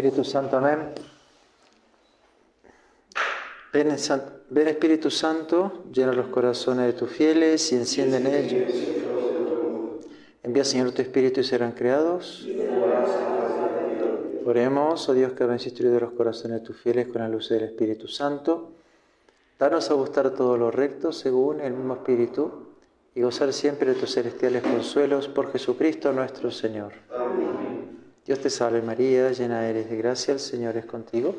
Espíritu Santo, amén. Ven, Espíritu Santo, llena los corazones de tus fieles y enciende en ellos. Envía Señor tu Espíritu y serán creados. Oremos, oh Dios que has instruido los corazones de tus fieles con la luz del Espíritu Santo. Danos a gustar todo lo recto según el mismo Espíritu y gozar siempre de tus celestiales consuelos por Jesucristo nuestro Señor. Amén. Dios te salve María, llena eres de gracia, el Señor es contigo.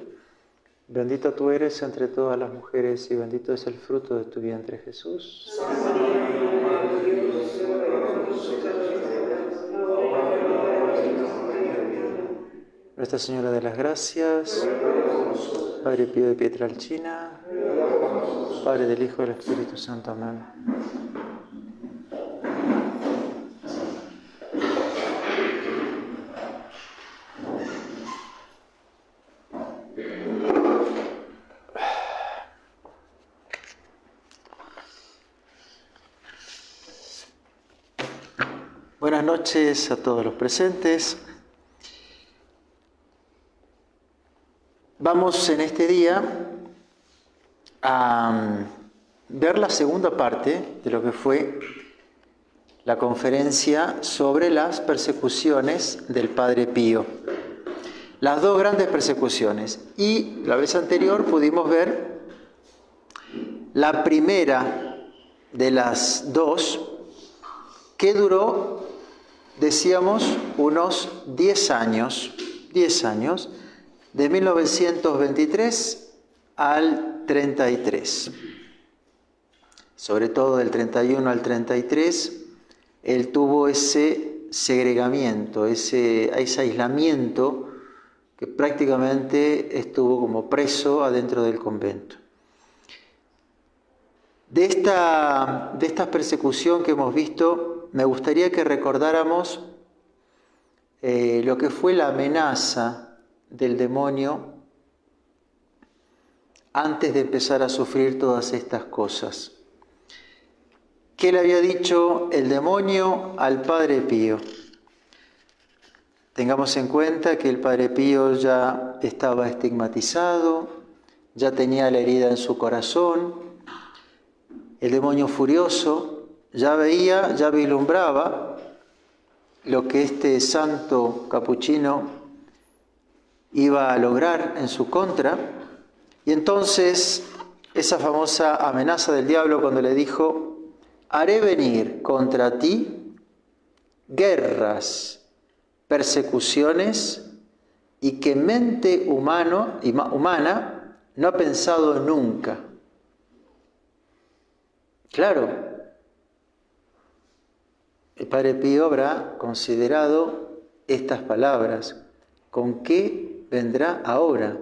Bendita tú eres entre todas las mujeres y bendito es el fruto de tu vientre Jesús. Nuestra Señora de las Gracias, Padre Pío de Pietralcina, Padre del Hijo del Espíritu Santo. Amén. Noches a todos los presentes. Vamos en este día a mm, ver la segunda parte de lo que fue la conferencia sobre las persecuciones del Padre Pío. Las dos grandes persecuciones. Y la vez anterior pudimos ver la primera de las dos que duró, decíamos, unos 10 años. 10 años de 1923 al 33. Sobre todo del 31 al 33, él tuvo ese segregamiento, ese, aislamiento que prácticamente estuvo como preso adentro del convento. De esta, de esta persecución que hemos visto, me gustaría que recordáramos eh, lo que fue la amenaza del demonio antes de empezar a sufrir todas estas cosas. ¿Qué le había dicho el demonio al Padre Pío? Tengamos en cuenta que el Padre Pío ya estaba estigmatizado, ya tenía la herida en su corazón, el demonio furioso ya veía, ya vislumbraba lo que este santo capuchino iba a lograr en su contra. Y entonces esa famosa amenaza del diablo cuando le dijo, haré venir contra ti guerras, persecuciones y que mente humano, humana no ha pensado nunca. Claro, el Padre Pío habrá considerado estas palabras, con qué vendrá ahora?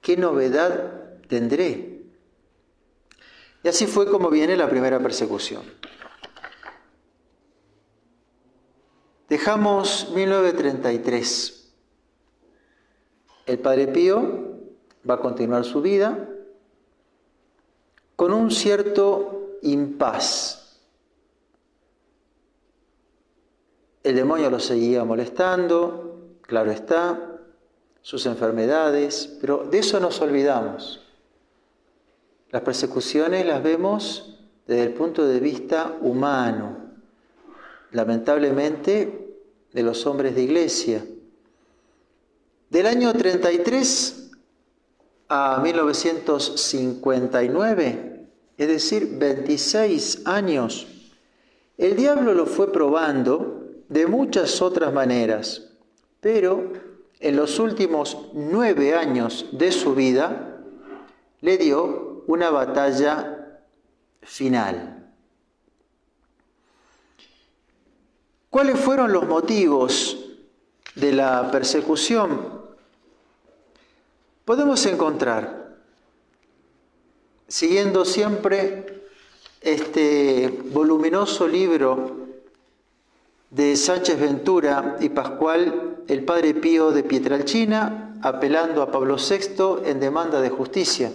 ¿Qué novedad tendré? Y así fue como viene la primera persecución. Dejamos 1933. El Padre Pío va a continuar su vida con un cierto impas. El demonio lo seguía molestando, claro está, sus enfermedades, pero de eso nos olvidamos. Las persecuciones las vemos desde el punto de vista humano, lamentablemente de los hombres de iglesia. Del año 33 a 1959, es decir, 26 años, el diablo lo fue probando de muchas otras maneras, pero en los últimos nueve años de su vida, le dio una batalla final. ¿Cuáles fueron los motivos de la persecución? Podemos encontrar, siguiendo siempre este voluminoso libro de Sánchez Ventura y Pascual, el padre Pío de Pietralcina, apelando a Pablo VI en demanda de justicia.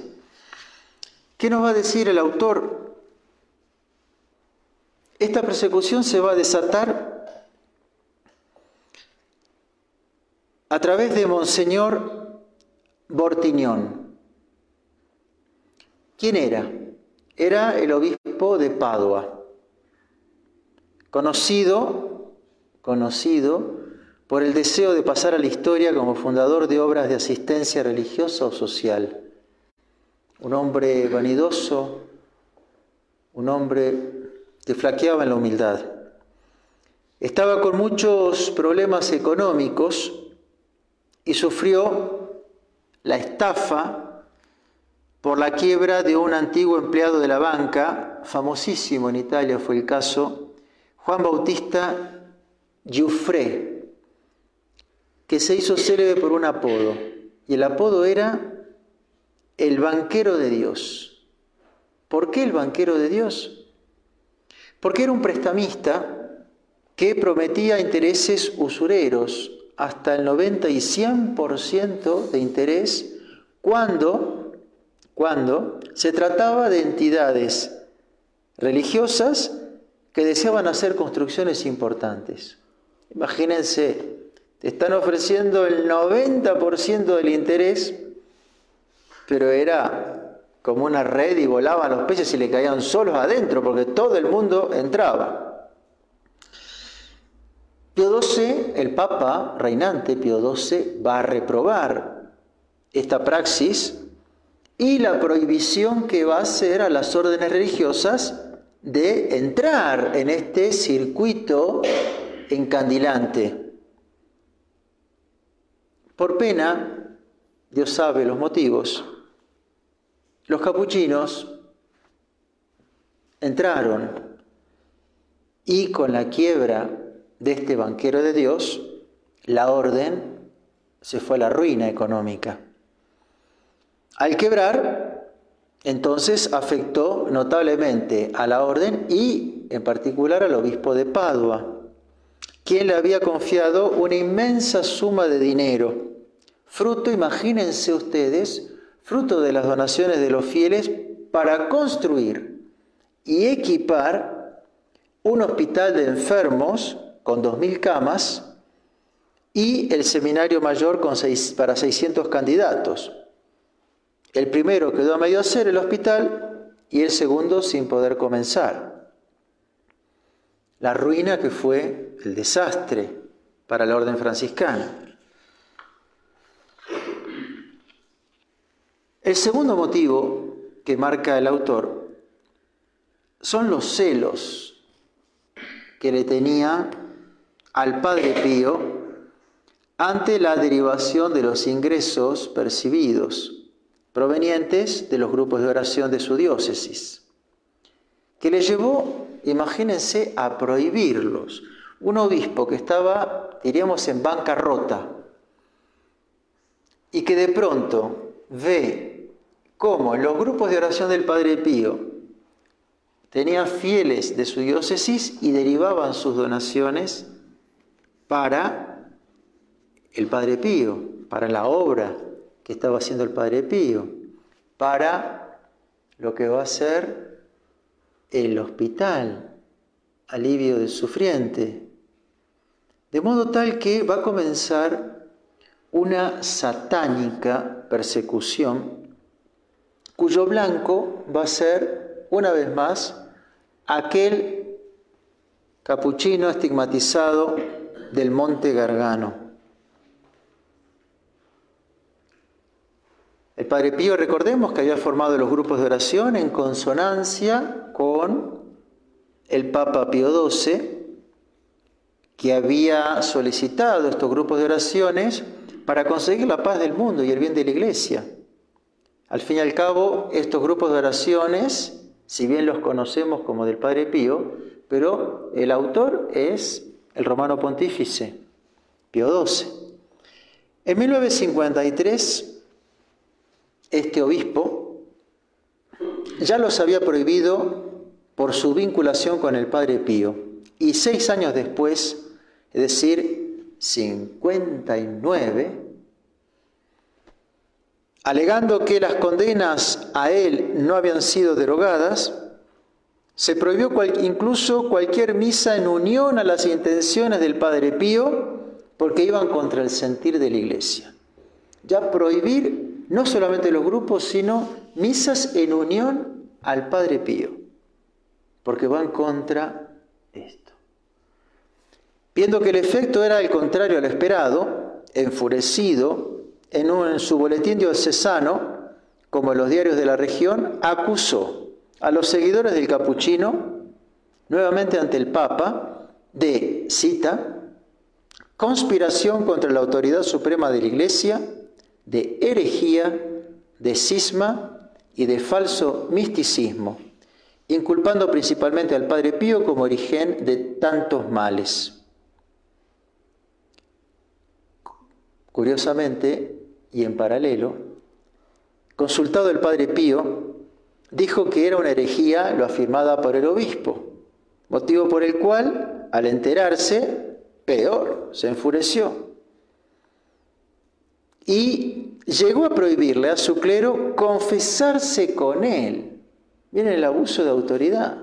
¿Qué nos va a decir el autor? Esta persecución se va a desatar a través de Monseñor Bortiñón. ¿Quién era? Era el obispo de Padua, conocido, conocido por el deseo de pasar a la historia como fundador de obras de asistencia religiosa o social. Un hombre vanidoso, un hombre que flaqueaba en la humildad. Estaba con muchos problemas económicos y sufrió la estafa por la quiebra de un antiguo empleado de la banca, famosísimo en Italia fue el caso, Juan Bautista Giuffre, que se hizo célebre por un apodo, y el apodo era el banquero de Dios. ¿Por qué el banquero de Dios? Porque era un prestamista que prometía intereses usureros, hasta el 90 y 100% de interés, cuando, cuando se trataba de entidades religiosas que deseaban hacer construcciones importantes. Imagínense, te están ofreciendo el 90% del interés, pero era como una red y volaban los peces y le caían solos adentro, porque todo el mundo entraba. Pío XII, el Papa reinante Pío XII, va a reprobar esta praxis y la prohibición que va a hacer a las órdenes religiosas de entrar en este circuito encandilante. Por pena, Dios sabe los motivos, los capuchinos entraron y con la quiebra de este banquero de Dios, la orden se fue a la ruina económica. Al quebrar, entonces afectó notablemente a la orden y en particular al obispo de Padua, quien le había confiado una inmensa suma de dinero, fruto, imagínense ustedes, fruto de las donaciones de los fieles para construir y equipar un hospital de enfermos con 2.000 camas y el seminario mayor con para 600 candidatos. El primero quedó a medio hacer el hospital y el segundo sin poder comenzar. La ruina que fue el desastre para la orden franciscana. El segundo motivo que marca el autor son los celos que le tenía al Padre Pío ante la derivación de los ingresos percibidos provenientes de los grupos de oración de su diócesis, que le llevó, imagínense, a prohibirlos. Un obispo que estaba, diríamos, en bancarrota y que de pronto ve cómo los grupos de oración del Padre Pío tenía fieles de su diócesis y derivaban sus donaciones para el Padre Pío, para la obra que estaba haciendo el Padre Pío, para lo que va a ser el hospital, alivio del sufriente. De modo tal que va a comenzar una satánica persecución cuyo blanco va a ser, una vez más, aquel capuchino estigmatizado del monte Gargano. El Padre Pío, recordemos que había formado los grupos de oración en consonancia con el Papa Pío XII, que había solicitado estos grupos de oraciones para conseguir la paz del mundo y el bien de la Iglesia. Al fin y al cabo, estos grupos de oraciones, si bien los conocemos como del Padre Pío, pero el autor es el romano pontífice, Pío XII. En 1953, este obispo ya los había prohibido por su vinculación con el Padre Pío. Y seis años después, es decir, 59, alegando que las condenas a él no habían sido derogadas, se prohibió incluso cualquier misa en unión a las intenciones del Padre Pío porque iban contra el sentir de la iglesia. Ya prohibir no solamente los grupos, sino misas en unión al Padre Pío, porque van contra esto. Viendo que el efecto era el contrario al esperado, enfurecido, en, en su boletín diocesano, como en los diarios de la región, acusó a los seguidores del capuchino, nuevamente ante el Papa, de, cita, conspiración contra la autoridad suprema de la Iglesia, de herejía, de cisma y de falso misticismo, inculpando principalmente al Padre Pío como origen de tantos males. Curiosamente, y en paralelo, consultado el Padre Pío, dijo que era una herejía lo afirmada por el obispo, motivo por el cual, al enterarse, peor, se enfureció. Y llegó a prohibirle a su clero confesarse con él. Viene el abuso de autoridad.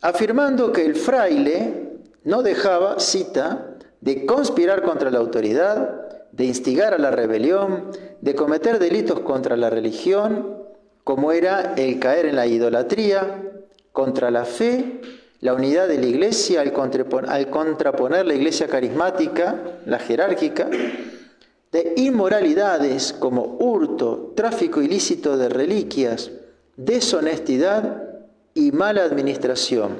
Afirmando que el fraile no dejaba, cita, de conspirar contra la autoridad, de instigar a la rebelión, de cometer delitos contra la religión, como era el caer en la idolatría, contra la fe, la unidad de la iglesia, al, contraponer la iglesia carismática, la jerárquica, de inmoralidades como hurto, tráfico ilícito de reliquias, deshonestidad y mala administración.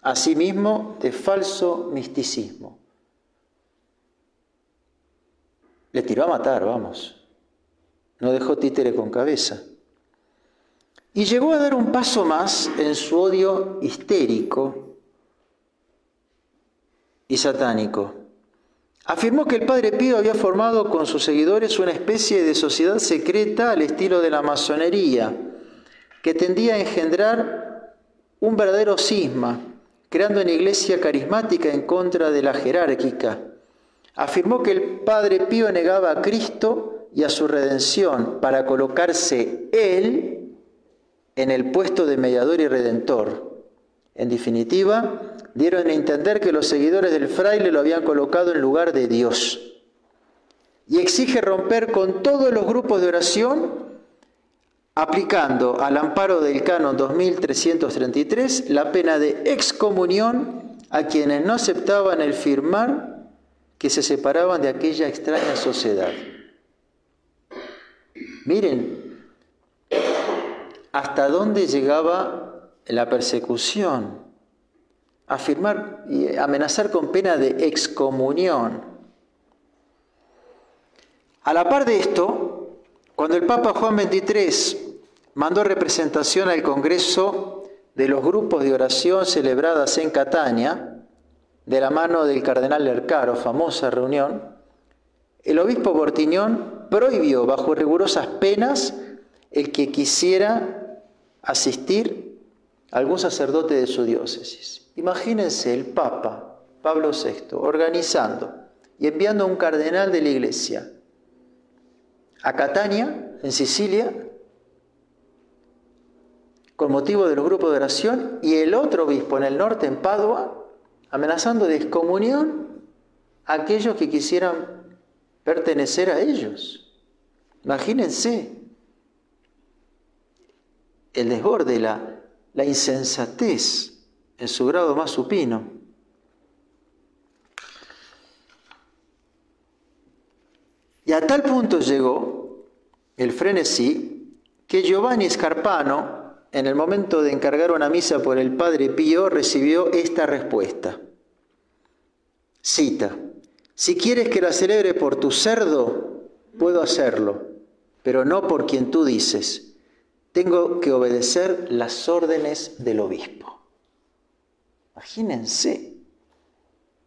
Asimismo, de falso misticismo. Le tiró a matar, vamos. No dejó títere con cabeza. Y llegó a dar un paso más en su odio histérico y satánico. Afirmó que el Padre Pío había formado con sus seguidores una especie de sociedad secreta al estilo de la masonería, que tendía a engendrar un verdadero cisma, creando una iglesia carismática en contra de la jerárquica. Afirmó que el Padre Pío negaba a Cristo y a su redención para colocarse él en el puesto de mediador y redentor. En definitiva, dieron a entender que los seguidores del fraile lo habían colocado en lugar de Dios. Y exige romper con todos los grupos de oración, aplicando al amparo del canon 2333 la pena de excomunión a quienes no aceptaban el firmar que se separaban de aquella extraña sociedad. Miren, hasta dónde llegaba la persecución. Afirmar y amenazar con pena de excomunión. A la par de esto, cuando el Papa Juan XXIII mandó representación al Congreso de los grupos de oración celebradas en Catania, de la mano del cardenal Lercaro, famosa reunión, el obispo Bortiñón prohibió bajo rigurosas penas el que quisiera asistir algún sacerdote de su diócesis. Imagínense el Papa Pablo VI organizando y enviando a un cardenal de la iglesia a Catania, en Sicilia, con motivo de los grupos de oración, y el otro obispo en el norte, en Padua, amenazando de excomunión a aquellos que quisieran pertenecer a ellos. Imagínense el desborde, la, la insensatez en su grado más supino. Y a tal punto llegó el frenesí que Giovanni Scarpano, en el momento de encargar una misa por el Padre Pío, recibió esta respuesta. Cita, si quieres que la celebre por tu cerdo, puedo hacerlo, pero no por quien tú dices tengo que obedecer las órdenes del obispo. Imagínense,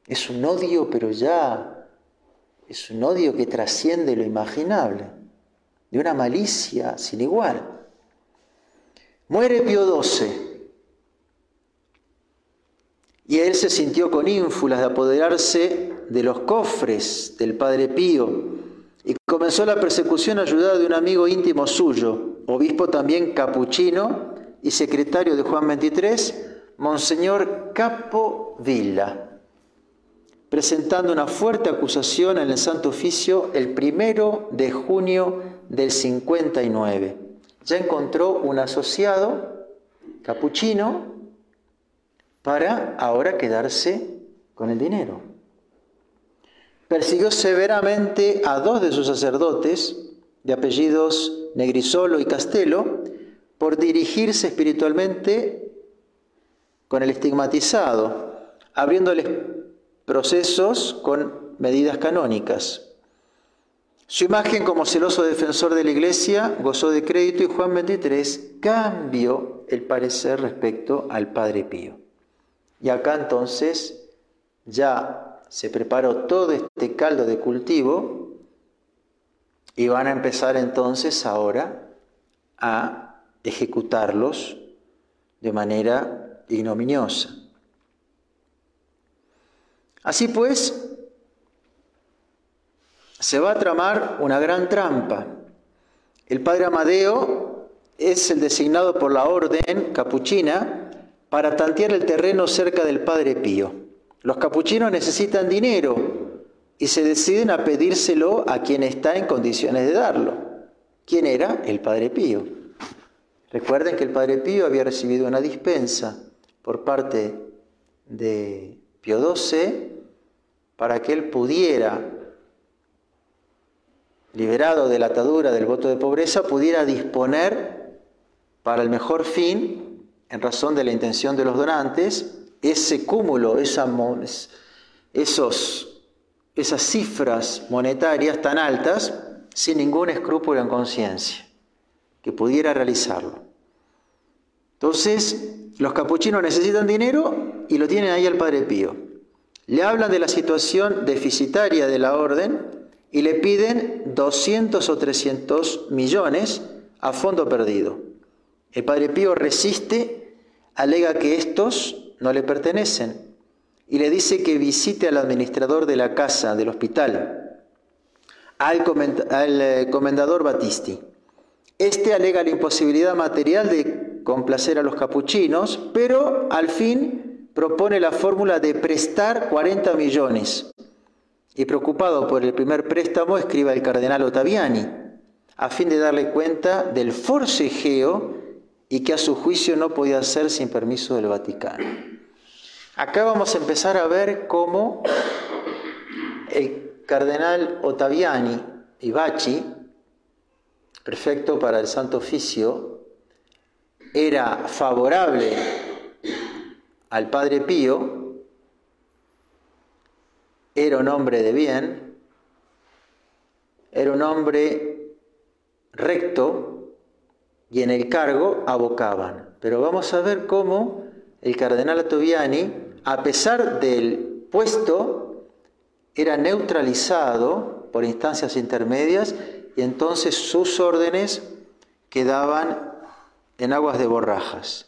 es un odio, pero ya es un odio que trasciende lo imaginable, de una malicia sin igual. Muere Pío XII y él se sintió con ínfulas de apoderarse de los cofres del Padre Pío y comenzó la persecución ayudada de un amigo íntimo suyo, obispo también capuchino y secretario de Juan XXIII, Monseñor Capo Villa. presentando una fuerte acusación en el Santo Oficio el primero de junio del 59. Ya encontró un asociado capuchino para ahora quedarse con el dinero. Persiguió severamente a dos de sus sacerdotes, de apellidos Negrisolo y Castelo, por dirigirse espiritualmente con el estigmatizado, abriéndoles procesos con medidas canónicas. Su imagen como celoso defensor de la iglesia gozó de crédito y Juan XXIII cambió el parecer respecto al Padre Pío. Y acá entonces ya se preparó todo este caldo de cultivo y van a empezar entonces ahora a ejecutarlos de manera ignominiosa. Así pues, se va a tramar una gran trampa. El padre Amadeo es el designado por la orden capuchina para tantear el terreno cerca del padre Pío. Los capuchinos necesitan dinero y se deciden a pedírselo a quien está en condiciones de darlo. ¿Quién era? El padre Pío. Recuerden que el padre Pío había recibido una dispensa por parte de Pío XII para que él pudiera, liberado de la atadura del voto de pobreza, pudiera disponer para el mejor fin, en razón de la intención de los donantes, ese cúmulo, esos, esas cifras monetarias tan altas, sin ningún escrúpulo en conciencia, que pudiera realizarlo. Entonces, los capuchinos necesitan dinero y lo tienen ahí al Padre Pío. Le hablan de la situación deficitaria de la orden y le piden 200 o 300 millones a fondo perdido. El Padre Pío resiste, alega que estos no le pertenecen y le dice que visite al administrador de la casa, del hospital, al, eh, comendador Batisti. Este alega la imposibilidad material de complacer a los capuchinos, pero al fin propone la fórmula de prestar 40 millones. Y preocupado por el primer préstamo, escribe al cardenal Ottaviani, a fin de darle cuenta del forcejeo y que a su juicio no podía hacer sin permiso del Vaticano. Acá vamos a empezar a ver cómo el cardenal Ottaviani y Bachi, prefecto para el Santo Oficio, era favorable al Padre Pío, era un hombre de bien, era un hombre recto y en el cargo abocaban. Pero vamos a ver cómo el cardenal Toviani, a pesar del puesto, era neutralizado por instancias intermedias y entonces sus órdenes quedaban en aguas de borrajas.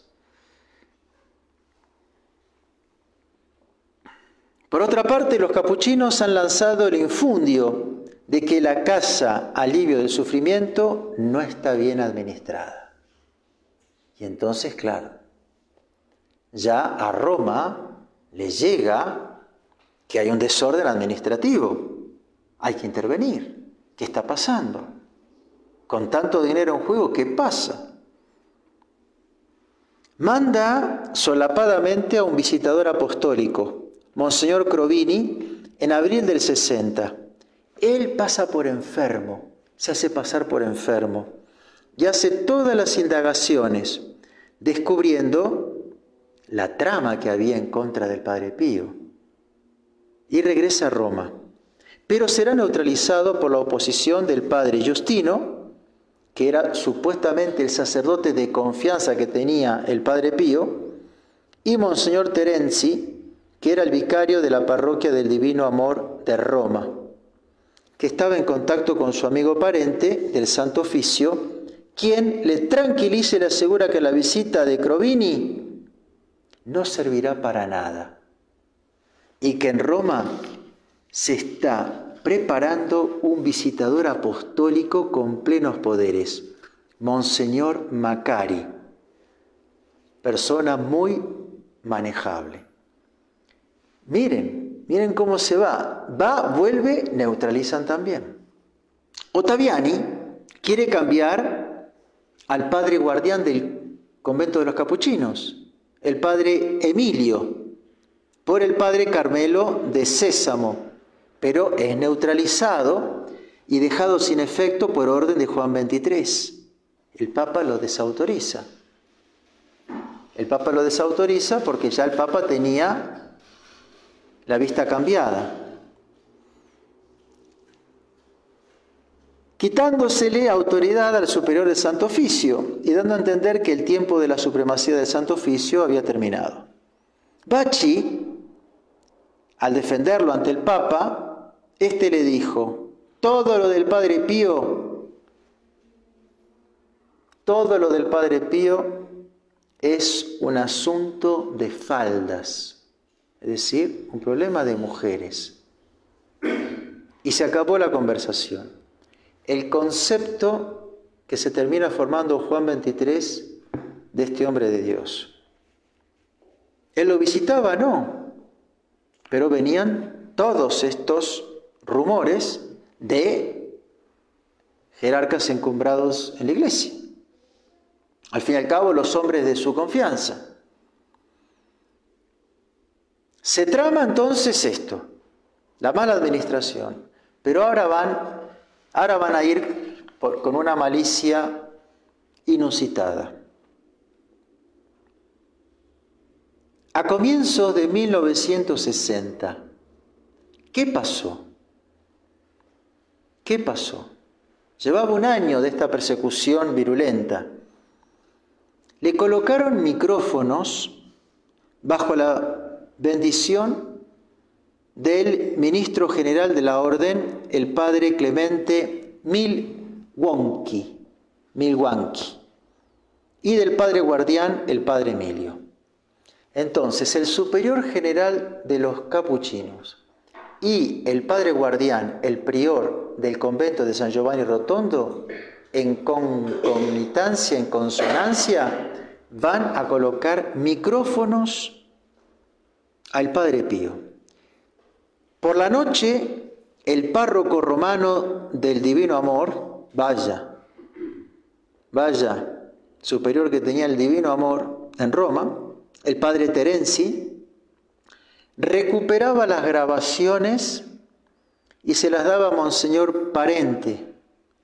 Por otra parte, los capuchinos han lanzado el infundio de que la casa alivio del sufrimiento no está bien administrada. Y entonces, claro, ya a Roma le llega que hay un desorden administrativo. Hay que intervenir. ¿Qué está pasando? Con tanto dinero en juego, ¿qué pasa? Manda solapadamente a un visitador apostólico Monseñor Crovini, en abril del 60. Él pasa por enfermo, se hace pasar por enfermo y hace todas las indagaciones, descubriendo la trama que había en contra del Padre Pío. Y regresa a Roma, pero será neutralizado por la oposición del Padre Justino, que era supuestamente el sacerdote de confianza que tenía el Padre Pío, y Monseñor Terenzi, que era el vicario de la parroquia del Divino Amor de Roma, que estaba en contacto con su amigo parente del Santo Oficio, quien le tranquiliza y le asegura que la visita de Crovini no servirá para nada y que en Roma se está preparando un visitador apostólico con plenos poderes, Monseñor Macari, persona muy manejable. Miren, Miren cómo se va. Va, vuelve, neutralizan también. Ottaviani quiere cambiar al padre guardián del convento de los capuchinos, el padre Emilio, por el padre Carmelo de Sésamo, pero es neutralizado y dejado sin efecto por orden de Juan 23. El Papa lo desautoriza. El Papa lo desautoriza porque ya el Papa tenía la vista cambiada. Quitándosele autoridad al superior del Santo Oficio y dando a entender que el tiempo de la supremacía del Santo Oficio había terminado. Bachi, al defenderlo ante el Papa, éste le dijo, todo lo del Padre Pío, todo lo del Padre Pío es un asunto de faldas, es decir, un problema de mujeres. Y se acabó la conversación. El concepto que se termina formando Juan 23 de este hombre de Dios. Él lo visitaba, no, pero venían todos estos rumores de jerarcas encumbrados en la iglesia. Al fin y al cabo, los hombres de su confianza. Se trama entonces esto, la mala administración, pero ahora van, ahora van a ir con una malicia inusitada. A comienzos de 1960, ¿qué pasó? ¿Qué pasó? Llevaba un año de esta persecución virulenta le colocaron micrófonos bajo la bendición del ministro general de la orden, el padre Clemente Milwaukee, Milwaukee, y del padre guardián, el padre Emilio. Entonces, el superior general de los capuchinos y el padre guardián, el prior del convento de San Giovanni Rotondo, en concomitancia, en consonancia, van a colocar micrófonos al Padre Pío. Por la noche, el párroco romano del Divino Amor, vaya, vaya, superior que tenía el Divino Amor en Roma, el Padre Terenzi, recuperaba las grabaciones y se las daba a Monseñor Parente,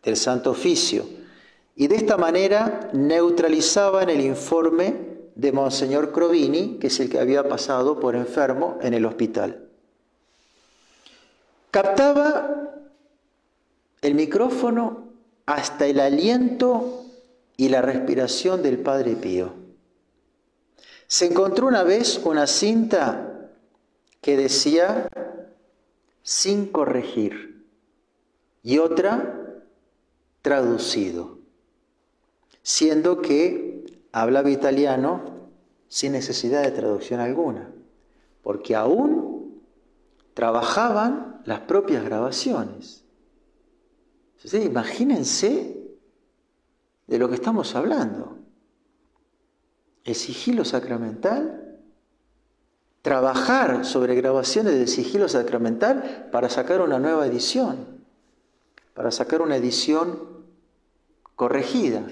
el Santo Oficio, y de esta manera neutralizaban el informe de Monseñor Crovini, que es el que había pasado por enfermo en el hospital. Captaba el micrófono hasta el aliento y la respiración del Padre Pío. Se encontró una vez una cinta que decía sin corregir y otra traducido, siendo que hablaba italiano sin necesidad de traducción alguna, porque aún trabajaban las propias grabaciones. imagínense de lo que estamos hablando. El sigilo sacramental, trabajar sobre grabaciones del sigilo sacramental para sacar una nueva edición, para sacar una edición corregida.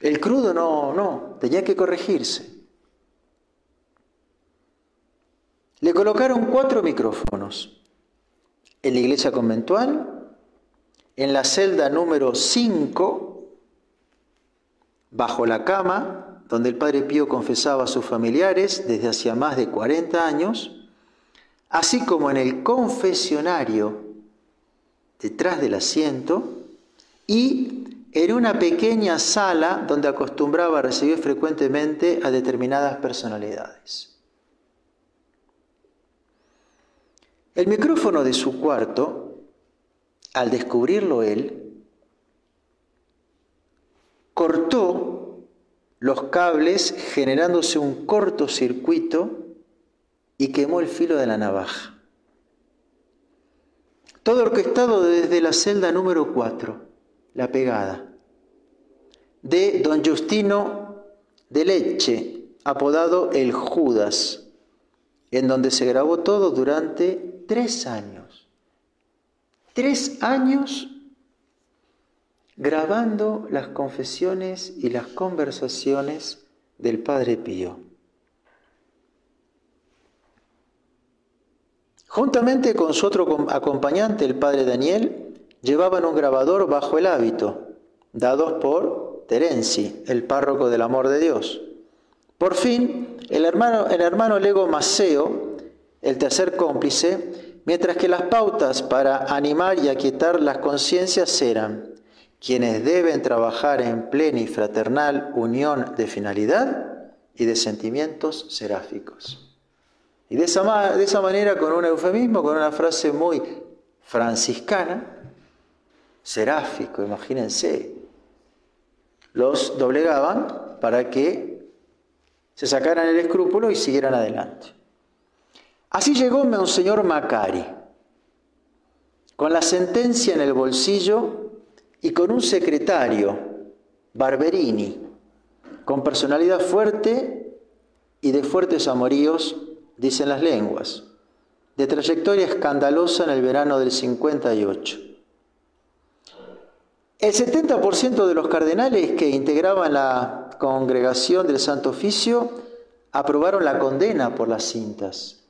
El crudo no, no, tenía que corregirse. Le colocaron cuatro micrófonos en la iglesia conventual, en la celda número 5, bajo la cama, donde el Padre Pío confesaba a sus familiares desde hacía más de 40 años, así como en el confesionario, detrás del asiento, y en una pequeña sala donde acostumbraba a recibir frecuentemente a determinadas personalidades. El micrófono de su cuarto, al descubrirlo él, cortó los cables generándose un cortocircuito y quemó el filo de la navaja. Todo orquestado desde la celda número 4 la pegada, de don Justino de Leche, apodado el Judas, en donde se grabó todo durante tres años. Tres años grabando las confesiones y las conversaciones del Padre Pío. Juntamente con su otro acompañante, el Padre Daniel, llevaban un grabador bajo el hábito, dados por Terenci, el párroco del amor de Dios. Por fin, el hermano, el hermano Lego Maceo, el tercer cómplice, mientras que las pautas para animar y aquietar las conciencias eran quienes deben trabajar en plena y fraternal unión de finalidad y de sentimientos seráficos. Y de esa, de esa manera, con un eufemismo, con una frase muy franciscana, seráfico, imagínense, los doblegaban para que se sacaran el escrúpulo y siguieran adelante. Así llegó Monseñor Macari, con la sentencia en el bolsillo y con un secretario, Barberini, con personalidad fuerte y de fuertes amoríos, dicen las lenguas, de trayectoria escandalosa en el verano del 58. El 70% de los cardenales que integraban la congregación del Santo Oficio aprobaron la condena por las cintas.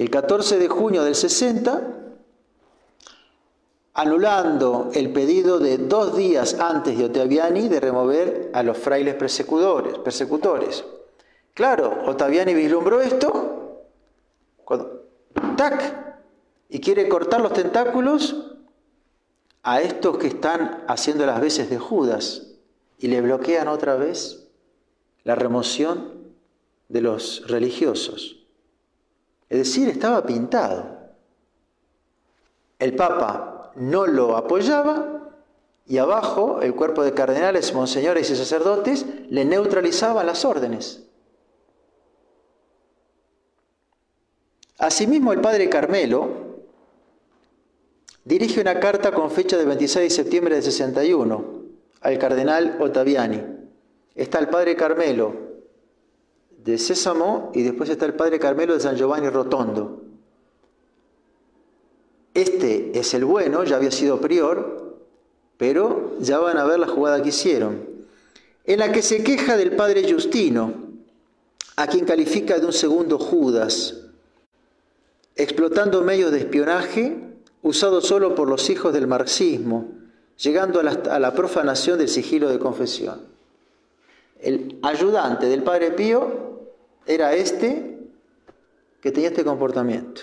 El 14 de junio del 60, anulando el pedido de dos días antes de Ottaviani de remover a los frailes persecutores. persecutores. Claro, Ottaviani vislumbró esto, cuando, ¡tac! y quiere cortar los tentáculos a estos que están haciendo las veces de Judas y le bloquean otra vez la remoción de los religiosos. Es decir, estaba pintado. El Papa no lo apoyaba y abajo el cuerpo de cardenales, monseñores y sacerdotes le neutralizaban las órdenes. Asimismo, el padre Carmelo dirige una carta con fecha del 26 de septiembre de 61 al cardenal Ottaviani. Está el padre Carmelo de Sésamo y después está el padre Carmelo de San Giovanni Rotondo. Este es el bueno, ya había sido prior, pero ya van a ver la jugada que hicieron, en la que se queja del padre Justino, a quien califica de un segundo Judas, explotando medios de espionaje usados solo por los hijos del marxismo, llegando a la, a la profanación del sigilo de confesión. El ayudante del padre Pío era este que tenía este comportamiento.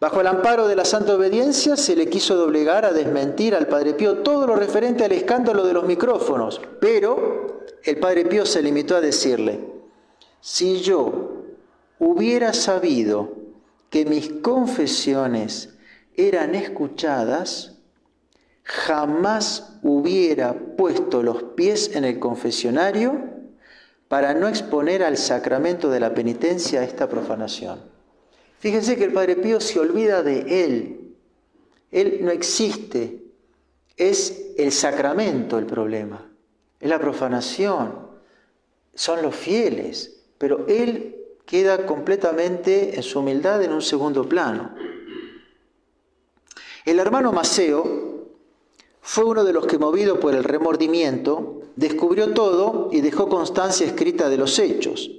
Bajo el amparo de la santa obediencia se le quiso doblegar a desmentir al Padre Pío todo lo referente al escándalo de los micrófonos, pero el Padre Pío se limitó a decirle, si yo hubiera sabido que mis confesiones eran escuchadas, jamás hubiera puesto los pies en el confesionario para no exponer al sacramento de la penitencia esta profanación. Fíjense que el Padre Pío se olvida de Él. Él no existe. Es el sacramento el problema. Es la profanación. Son los fieles. Pero Él queda completamente en su humildad en un segundo plano. El hermano Maceo fue uno de los que, movido por el remordimiento, descubrió todo y dejó constancia escrita de los hechos.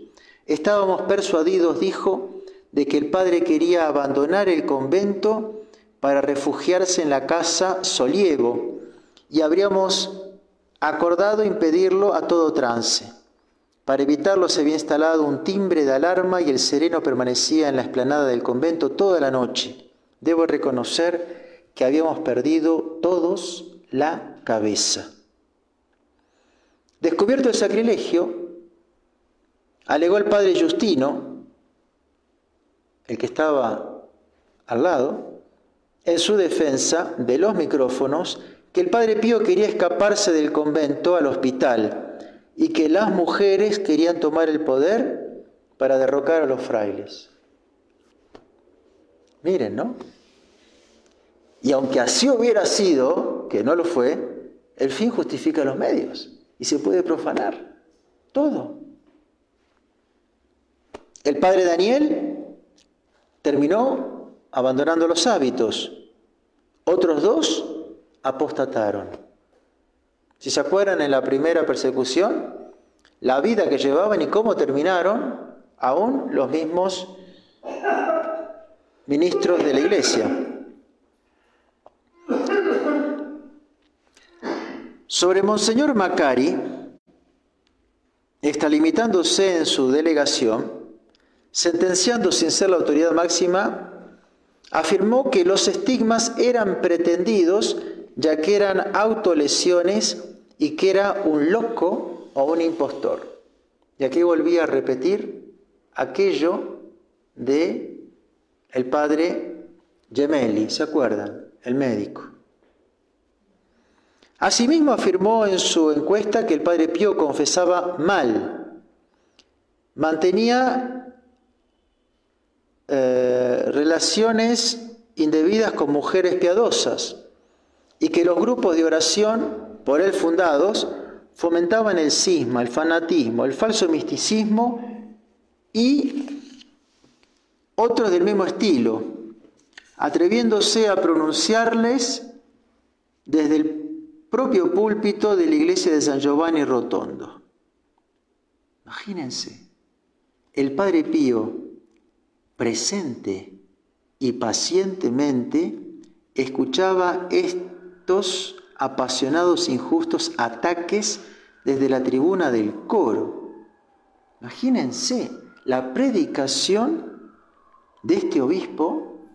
Estábamos persuadidos, dijo, de que el padre quería abandonar el convento para refugiarse en la casa Solievo y habríamos acordado impedirlo a todo trance. Para evitarlo se había instalado un timbre de alarma y el sereno permanecía en la explanada del convento toda la noche. Debo reconocer que habíamos perdido todos la cabeza. Descubierto el sacrilegio, alegó el padre Justino, el que estaba al lado, en su defensa de los micrófonos, que el padre Pío quería escaparse del convento al hospital y que las mujeres querían tomar el poder para derrocar a los frailes. Miren, ¿no? Y aunque así hubiera sido, que no lo fue, el fin justifica los medios y se puede profanar todo. El padre Daniel terminó abandonando los hábitos. Otros dos apostataron. Si se acuerdan en la primera persecución, la vida que llevaban y cómo terminaron, aún los mismos ministros de la iglesia. Sobre Monseñor Macari, extralimitándose en su delegación, sentenciando sin ser la autoridad máxima, afirmó que los estigmas eran pretendidos ya que eran autolesiones y que era un loco o un impostor. Y aquí volví a repetir aquello de el padre Gemelli, ¿se acuerdan? El médico. Asimismo afirmó en su encuesta que el padre Pío confesaba mal, mantenía eh, relaciones indebidas con mujeres piadosas y que los grupos de oración por él fundados fomentaban el cisma, el fanatismo, el falso misticismo y otros del mismo estilo, atreviéndose a pronunciarles desde el propio púlpito de la iglesia de San Giovanni Rotondo. Imagínense, el Padre Pío, presente y pacientemente, escuchaba estos apasionados, injustos ataques desde la tribuna del coro. Imagínense la predicación de este obispo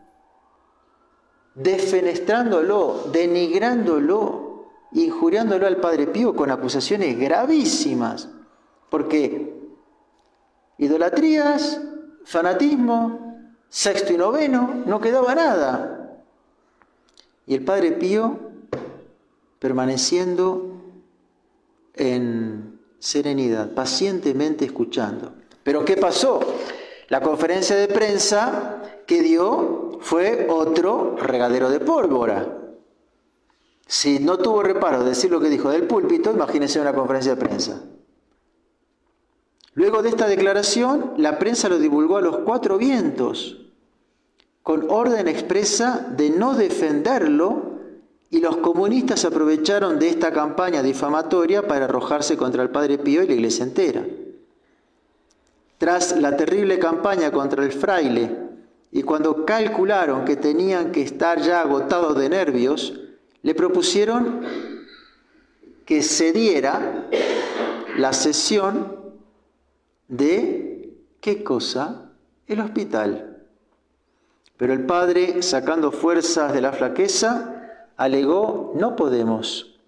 defenestrándolo, denigrándolo, injuriándolo al Padre Pío con acusaciones gravísimas, porque idolatrías, fanatismo, sexto y noveno, no quedaba nada. Y el Padre Pío permaneciendo en serenidad, pacientemente escuchando. Pero ¿qué pasó? La conferencia de prensa que dio fue otro regadero de pólvora. Si no tuvo reparo de decir lo que dijo del púlpito, imagínense una conferencia de prensa. Luego de esta declaración, la prensa lo divulgó a los cuatro vientos, con orden expresa de no defenderlo, y los comunistas aprovecharon de esta campaña difamatoria para arrojarse contra el Padre Pío y la iglesia entera. Tras la terrible campaña contra el fraile, y cuando calcularon que tenían que estar ya agotados de nervios, le propusieron que se diera la sesión de, ¿qué cosa? El hospital. Pero el padre, sacando fuerzas de la flaqueza, alegó, no podemos,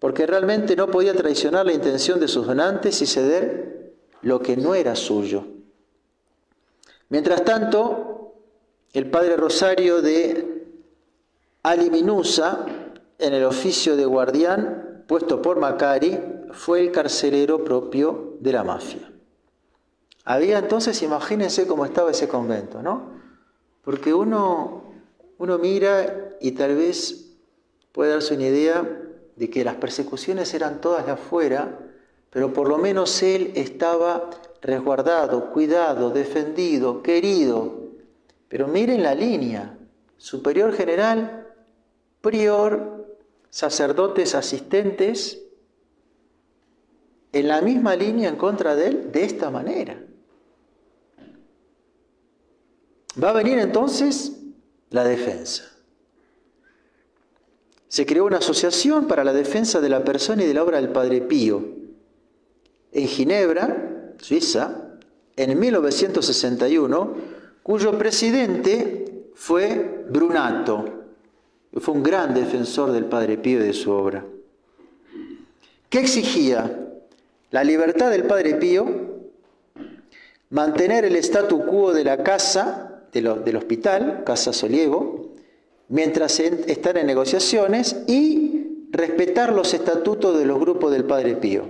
porque realmente no podía traicionar la intención de sus donantes y ceder lo que no era suyo. Mientras tanto, el padre Rosario de Aliminusa en el oficio de guardián puesto por Macari, fue el carcelero propio de la mafia. Había entonces, imagínense cómo estaba ese convento, ¿no? Porque uno, uno mira y tal vez puede darse una idea de que las persecuciones eran todas de afuera, pero por lo menos él estaba resguardado, cuidado, defendido, querido. Pero miren la línea, superior general, prior, sacerdotes asistentes en la misma línea en contra de él de esta manera. Va a venir entonces la defensa. Se creó una asociación para la defensa de la persona y de la obra del Padre Pío. En Ginebra, Suiza, en 1961, cuyo presidente fue Brunato, fue un gran defensor del Padre Pío y de su obra. ¿Qué exigía? La libertad del Padre Pío, mantener el statu quo de la casa, del hospital, Casa Soliego, mientras están en negociaciones y respetar los estatutos de los grupos del Padre Pío.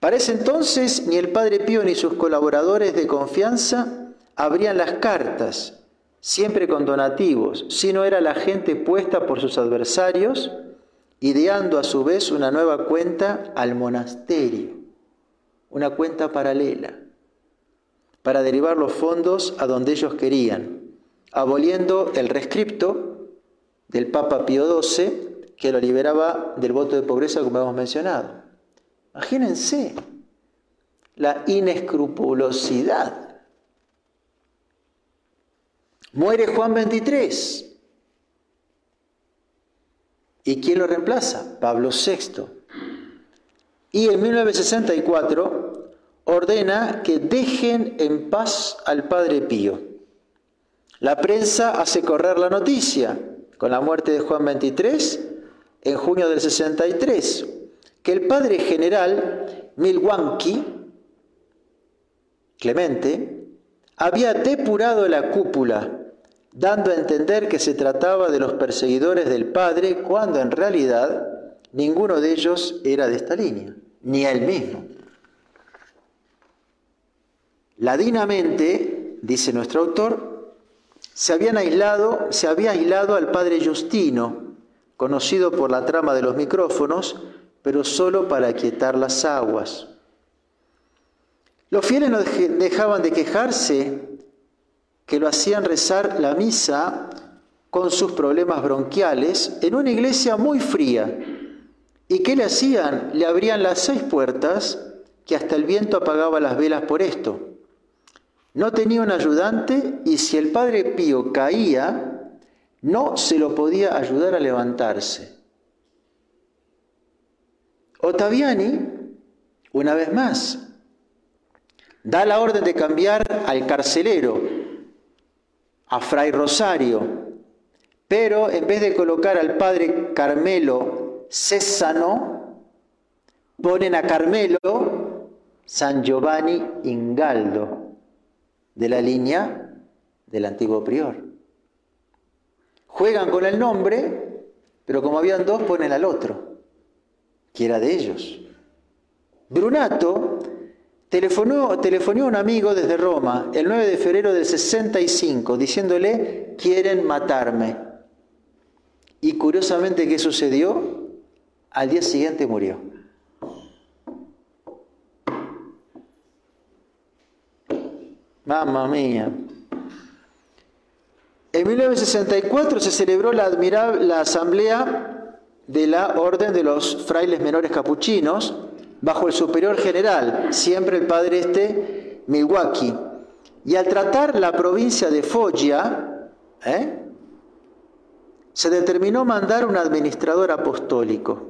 Para ese entonces ni el Padre Pío ni sus colaboradores de confianza abrían las cartas siempre con donativos, sino era la gente puesta por sus adversarios, ideando a su vez una nueva cuenta al monasterio. una cuenta paralela, para derivar los fondos a donde ellos querían, aboliendo el rescripto del Papa Pío XII que lo liberaba del voto de pobreza como hemos mencionado. Imagínense la inescrupulosidad. Muere Juan 23. ¿Y quién lo reemplaza? Pablo VI. Y en 1964 ordena que dejen en paz al Padre Pío. La prensa hace correr la noticia con la muerte de Juan 23 en junio del 63, que el padre general Milwaukee, Clemente, había depurado la cúpula, dando a entender que se trataba de los perseguidores del padre, cuando en realidad ninguno de ellos era de esta línea, ni él mismo. Ladinamente, dice nuestro autor, se habían aislado, se había aislado al padre Justino, conocido por la trama de los micrófonos, pero solo para aquietar las aguas. Los fieles no dejaban de quejarse que lo hacían rezar la misa con sus problemas bronquiales en una iglesia muy fría. ¿Y qué le hacían? Le abrían las seis puertas que hasta el viento apagaba las velas por esto. No tenía un ayudante y si el padre Pío caía, no se lo podía ayudar a levantarse. Ottaviani, una vez más, da la orden de cambiar al carcelero, a Fray Rosario, pero en vez de colocar al padre Carmelo Césano, ponen a Carmelo San Giovanni Ingaldo, de la línea del antiguo prior. Juegan con el nombre, pero como habían dos, ponen al otro que era de ellos. Brunato telefonó, telefonó un amigo desde Roma el 9 de febrero del 65 diciéndole, quieren matarme. Y curiosamente, ¿qué sucedió? Al día siguiente murió. Mamma mía. En 1964 se celebró la admirable la asamblea de la orden de los frailes menores capuchinos, bajo el superior general, siempre el padre este, Milwaukee. Y al tratar la provincia de Foggia, ¿eh? se determinó mandar un administrador apostólico.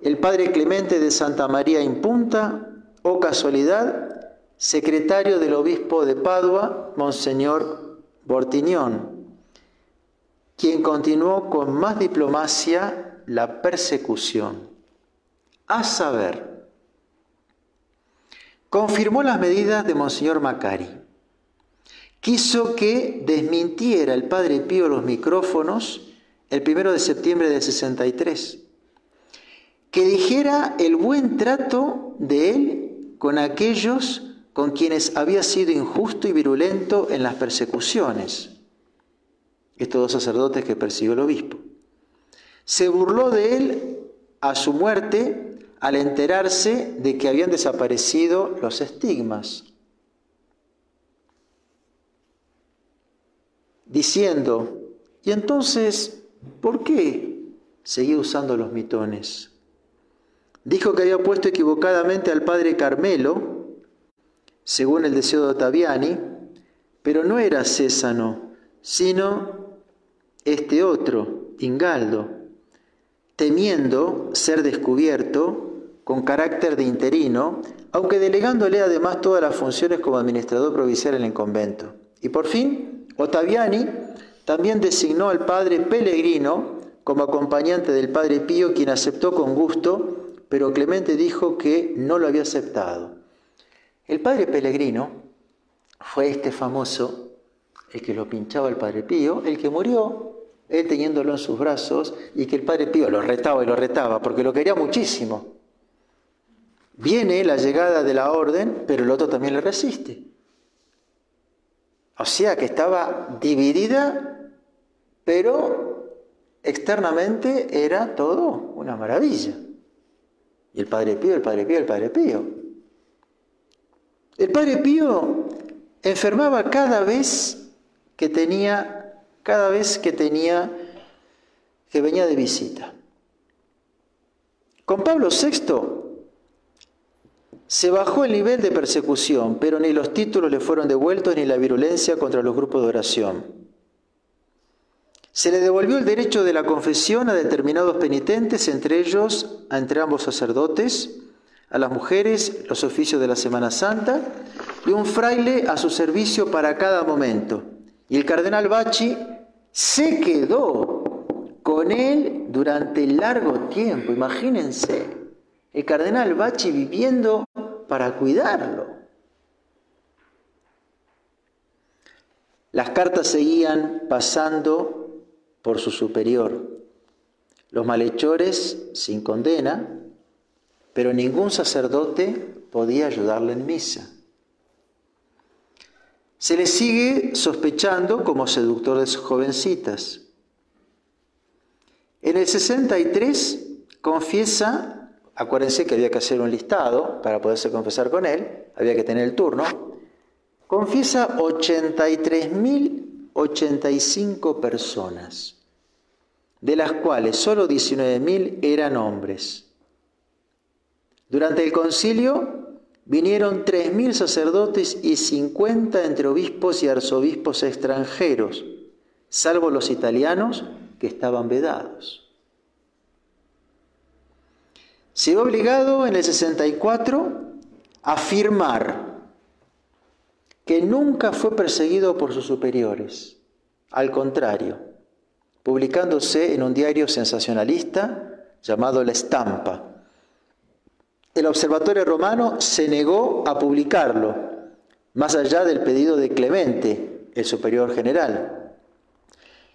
El padre Clemente de Santa María Impunta, o casualidad, secretario del obispo de Padua, Monseñor Bortiñón quien continuó con más diplomacia la persecución. A saber, confirmó las medidas de Monseñor Macari. Quiso que desmintiera el Padre Pío los micrófonos el primero de septiembre de 63. Que dijera el buen trato de él con aquellos con quienes había sido injusto y virulento en las persecuciones estos dos sacerdotes que persiguió el obispo. Se burló de él a su muerte al enterarse de que habían desaparecido los estigmas, diciendo, ¿y entonces por qué seguía usando los mitones? Dijo que había puesto equivocadamente al padre Carmelo, según el deseo de Ottaviani, pero no era Césano, sino este otro, Ingaldo, temiendo ser descubierto con carácter de interino, aunque delegándole además todas las funciones como administrador provincial en el convento. Y por fin, Ottaviani también designó al padre Pellegrino como acompañante del padre Pío, quien aceptó con gusto, pero Clemente dijo que no lo había aceptado. El padre Pellegrino fue este famoso, el que lo pinchaba el padre Pío, el que murió él teniéndolo en sus brazos y que el padre Pío lo retaba y lo retaba porque lo quería muchísimo. Viene la llegada de la orden, pero el otro también le resiste. O sea que estaba dividida, pero externamente era todo una maravilla. Y el Padre Pío, el Padre Pío, el Padre Pío. El Padre Pío enfermaba cada vez que tenía, cada vez que tenía, que venía de visita. Con Pablo VI se bajó el nivel de persecución, pero ni los títulos le fueron devueltos ni la virulencia contra los grupos de oración. Se le devolvió el derecho de la confesión a determinados penitentes, entre ellos a entre ambos sacerdotes, a las mujeres los oficios de la Semana Santa y un fraile a su servicio para cada momento. Y el cardenal Bachi se quedó con él durante largo tiempo, imagínense, el cardenal Bachi viviendo para cuidarlo. Las cartas seguían pasando por su superior. Los malhechores sin condena, pero ningún sacerdote podía ayudarle en misa. Se le sigue sospechando como seductor de jovencitas. En el 63 confiesa Acuérdense que había que hacer un listado para poderse confesar con él, había que tener el turno. Confiesa 83.085 personas, de las cuales solo 19.000 eran hombres. Durante el concilio vinieron 3.000 sacerdotes y 50 entre obispos y arzobispos extranjeros, salvo los italianos que estaban vedados. Se ve obligado en el 64 a afirmar que nunca fue perseguido por sus superiores. Al contrario, publicándose en un diario sensacionalista llamado La Estampa. El Observatorio Romano se negó a publicarlo, más allá del pedido de Clemente, el superior general,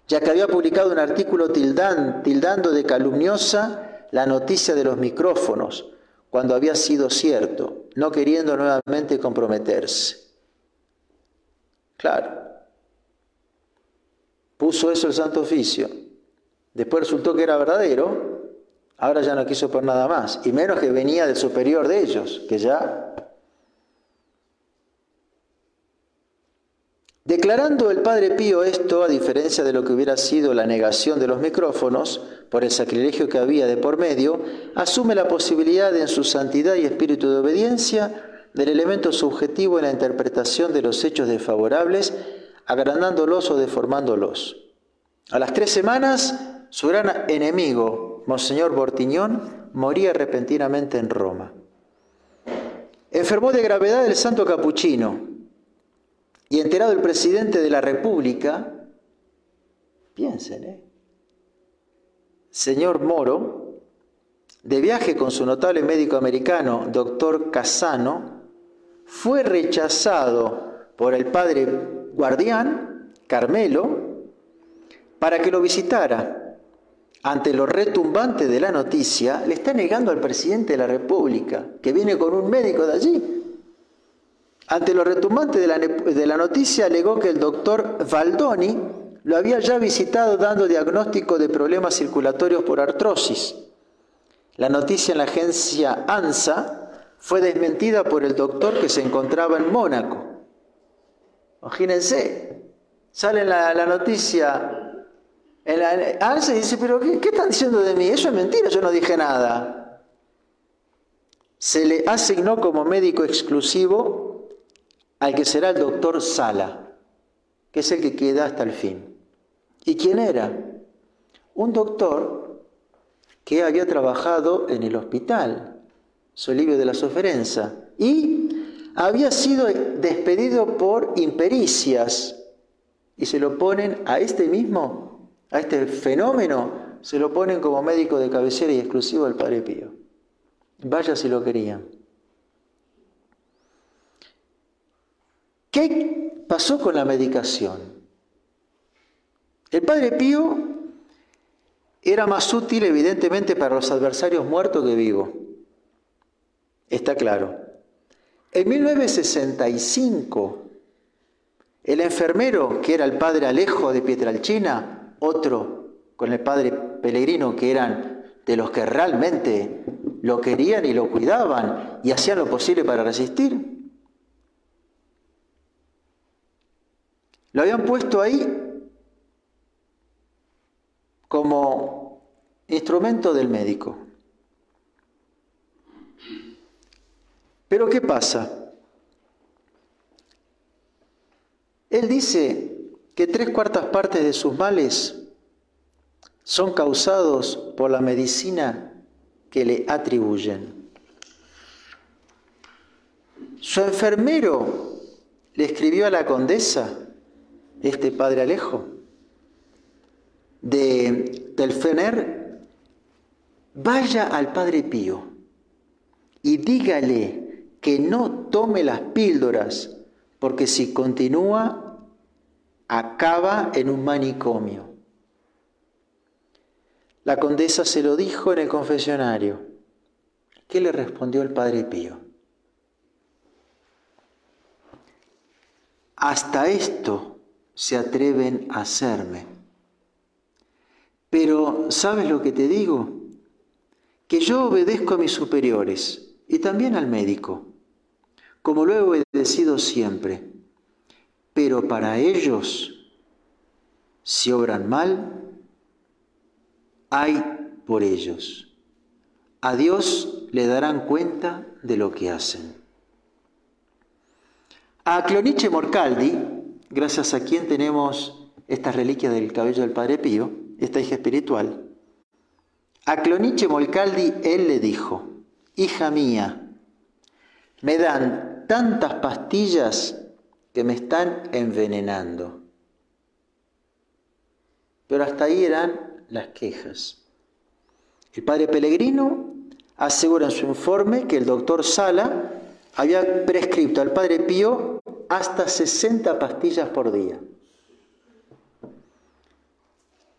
ya que había publicado un artículo tildando de calumniosa la noticia de los micrófonos cuando había sido cierto, no queriendo nuevamente comprometerse. Claro, puso eso el Santo Oficio. Después resultó que era verdadero, ahora ya no quiso por nada más, y menos que venía del superior de ellos, que ya Declarando el Padre Pío esto, a diferencia de lo que hubiera sido la negación de los micrófonos, por el sacrilegio que había de por medio, asume la posibilidad en su santidad y espíritu de obediencia del elemento subjetivo en la interpretación de los hechos desfavorables, agrandándolos o deformándolos. A las tres semanas, su gran enemigo, Monseñor Bortiñón, moría repentinamente en Roma. Enfermó de gravedad el santo capuchino, y enterado el presidente de la República, piensen, ¿eh? señor Moro, de viaje con su notable médico americano, doctor Casano, fue rechazado por el padre guardián, Carmelo, para que lo visitara. Ante lo retumbante de la noticia, le está negando al presidente de la República, que viene con un médico de allí, ante lo retumbante de la, noticia, alegó que el doctor Valdoni lo había ya visitado dando diagnóstico de problemas circulatorios por artrosis. La noticia en la agencia ANSA fue desmentida por el doctor que se encontraba en Mónaco. Imagínense, sale la, la noticia ANSA y dice, pero ¿qué, ¿qué están diciendo de mí? Eso es mentira, yo no dije nada. Se le asignó como médico exclusivo al que será el doctor Sala, que es el que queda hasta el fin. ¿Y quién era? Un doctor que había trabajado en el hospital, Solivio de la Soferenza, y había sido despedido por impericias, y se lo ponen a este mismo, a este fenómeno, se lo ponen como médico de cabecera y exclusivo del Padre Pío. Vaya si lo querían. ¿Qué pasó con la medicación? El Padre Pío era más útil evidentemente para los adversarios muertos que vivos. Está claro. En 1965, el enfermero, que era el padre Alejo de Pietralcina, otro con el padre Pellegrino, que eran de los que realmente lo querían y lo cuidaban y hacían lo posible para resistir. Lo habían puesto ahí como instrumento del médico. Pero ¿qué pasa? Él dice que tres cuartas partes de sus males son causados por la medicina que le atribuyen. Su enfermero le escribió a la condesa, este padre Alejo, de, del Fener, vaya al padre Pío y dígale que no tome las píldoras, porque si continúa, acaba en un manicomio. La condesa se lo dijo en el confesionario. ¿Qué le respondió el padre Pío? Hasta esto se atreven a hacerme. Pero, ¿sabes lo que te digo? Que yo obedezco a mis superiores y también al médico, como lo he obedecido siempre. Pero para ellos, si obran mal, hay por ellos. A Dios le darán cuenta de lo que hacen. A Cloniche Morcaldi, gracias a quien tenemos esta reliquia del cabello del Padre Pío, esta hija espiritual, a Cloniche Morcaldi él le dijo, hija mía, me dan tantas pastillas que me están envenenando. Pero hasta ahí eran las quejas. El padre Pellegrino asegura en su informe que el doctor Sala había prescrito al padre Pío hasta 60 pastillas por día.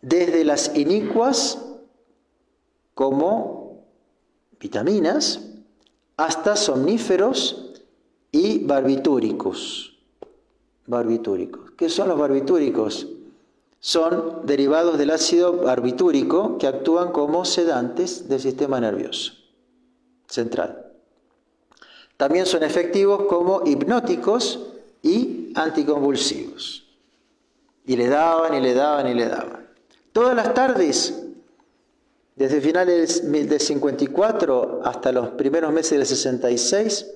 Desde las inicuas como vitaminas hasta somníferos y barbitúricos. Barbitúricos. ¿Qué son los barbitúricos? son derivados del ácido barbitúrico que actúan como sedantes del sistema nervioso central. También son efectivos como hipnóticos y anticonvulsivos. Y le daban y le daban y le daban. Todas las tardes, desde finales del 54 hasta los primeros meses del 66,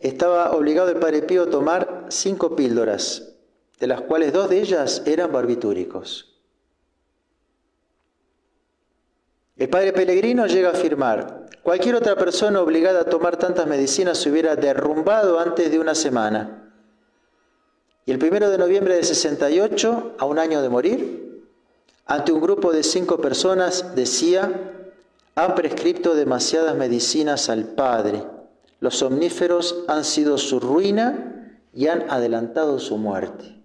estaba obligado el Padre Pío a tomar cinco píldoras de las cuales dos de ellas eran barbitúricos. El padre Pellegrino llega a afirmar, cualquier otra persona obligada a tomar tantas medicinas se hubiera derrumbado antes de una semana. Y el primero de noviembre de 68, a un año de morir, ante un grupo de cinco personas, decía, han prescripto demasiadas medicinas al Padre. Los somníferos han sido su ruina y han adelantado su muerte.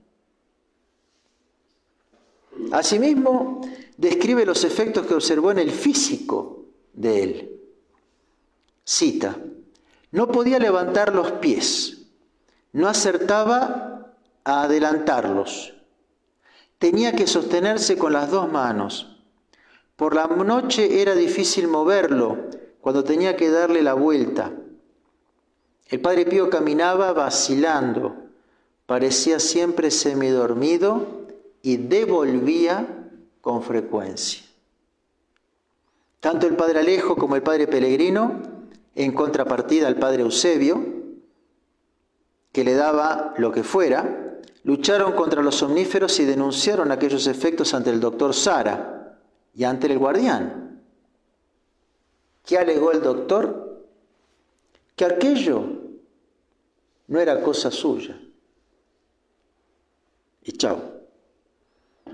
Asimismo, describe los efectos que observó en el físico de él. Cita, no podía levantar los pies, no acertaba a adelantarlos, tenía que sostenerse con las dos manos. Por la noche era difícil moverlo cuando tenía que darle la vuelta. El padre Pío caminaba vacilando, parecía siempre semidormido y devolvía con frecuencia. Tanto el padre Alejo como el padre Pellegrino, en contrapartida al padre Eusebio, que le daba lo que fuera, lucharon contra los somníferos y denunciaron aquellos efectos ante el doctor Sara y ante el guardián. ¿Qué alegó el doctor? Que aquello no era cosa suya. Y chao.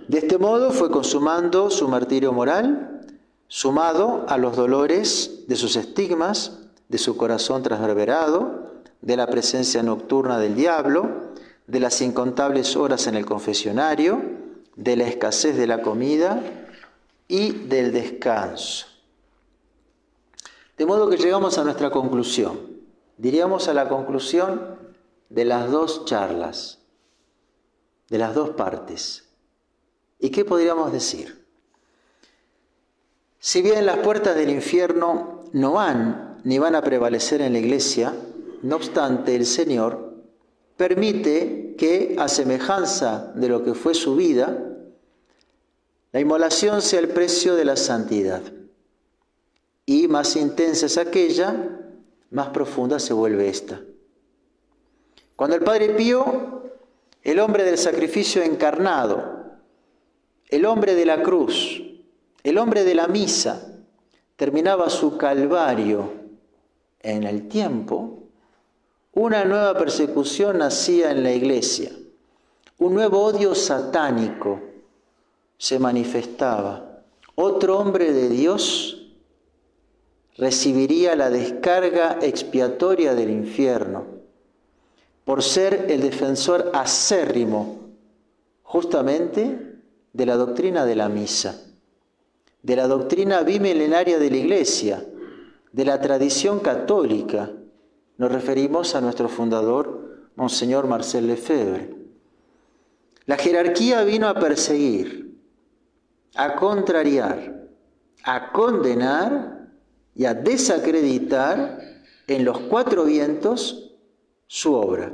De este modo fue consumando su martirio moral, sumado a los dolores de sus estigmas, de su corazón trasverberado, de la presencia nocturna del diablo, de las incontables horas en el confesionario, de la escasez de la comida y del descanso. De modo que llegamos a nuestra conclusión. Diríamos a la conclusión de las dos charlas, de las dos partes. ¿Y qué podríamos decir? Si bien las puertas del infierno no han ni van a prevalecer en la iglesia, no obstante el Señor permite que, a semejanza de lo que fue su vida, la inmolación sea el precio de la santidad. Y más intensa es aquella, más profunda se vuelve esta. Cuando el Padre Pío, el hombre del sacrificio encarnado, el hombre de la cruz, el hombre de la misa, terminaba su calvario en el tiempo, una nueva persecución nacía en la iglesia, un nuevo odio satánico se manifestaba. Otro hombre de Dios recibiría la descarga expiatoria del infierno por ser el defensor acérrimo justamente de la doctrina de la misa, de la doctrina bimilenaria de la Iglesia, de la tradición católica. Nos referimos a nuestro fundador, Monseñor Marcel Lefebvre. La jerarquía vino a perseguir, a contrariar, a condenar y a desacreditar en los cuatro vientos su obra,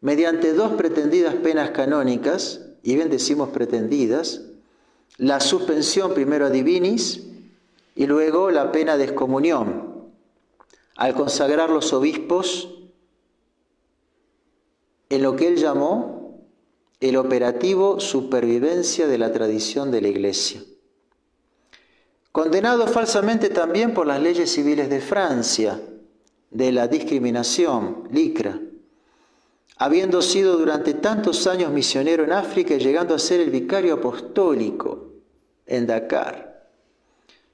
mediante dos pretendidas penas canónicas, y bien decimos pretendidas, la suspensión primero a divinis y luego la pena de excomunión, al consagrar los obispos en lo que él llamó el operativo supervivencia de la tradición de la Iglesia. Condenado falsamente también por las leyes civiles de Francia, de la discriminación, LICRA, habiendo sido durante tantos años misionero en África y llegando a ser el vicario apostólico en Dakar.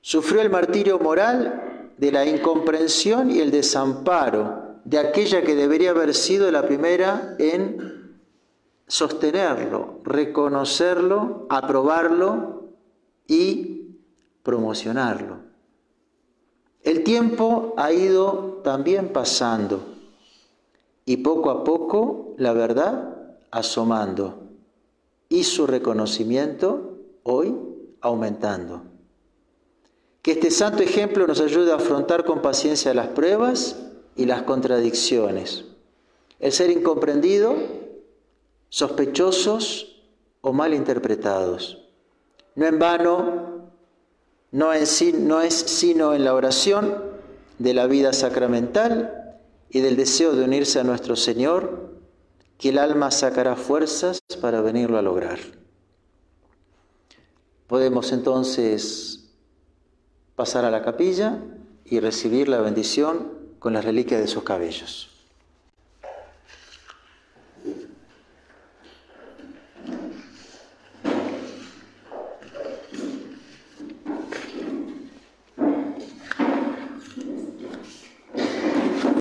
Sufrió el martirio moral de la incomprensión y el desamparo de aquella que debería haber sido la primera en sostenerlo, reconocerlo, aprobarlo y promocionarlo. El tiempo ha ido también pasando y poco a poco la verdad asomando y su reconocimiento hoy aumentando. Que este santo ejemplo nos ayude a afrontar con paciencia las pruebas y las contradicciones. El ser incomprendido, sospechosos o mal interpretados. No en vano, no, no es sino en la oración de la vida sacramental y del deseo de unirse a nuestro Señor, que el alma sacará fuerzas para venirlo a lograr. Podemos entonces pasar a la capilla y recibir la bendición con las reliquias de sus cabellos.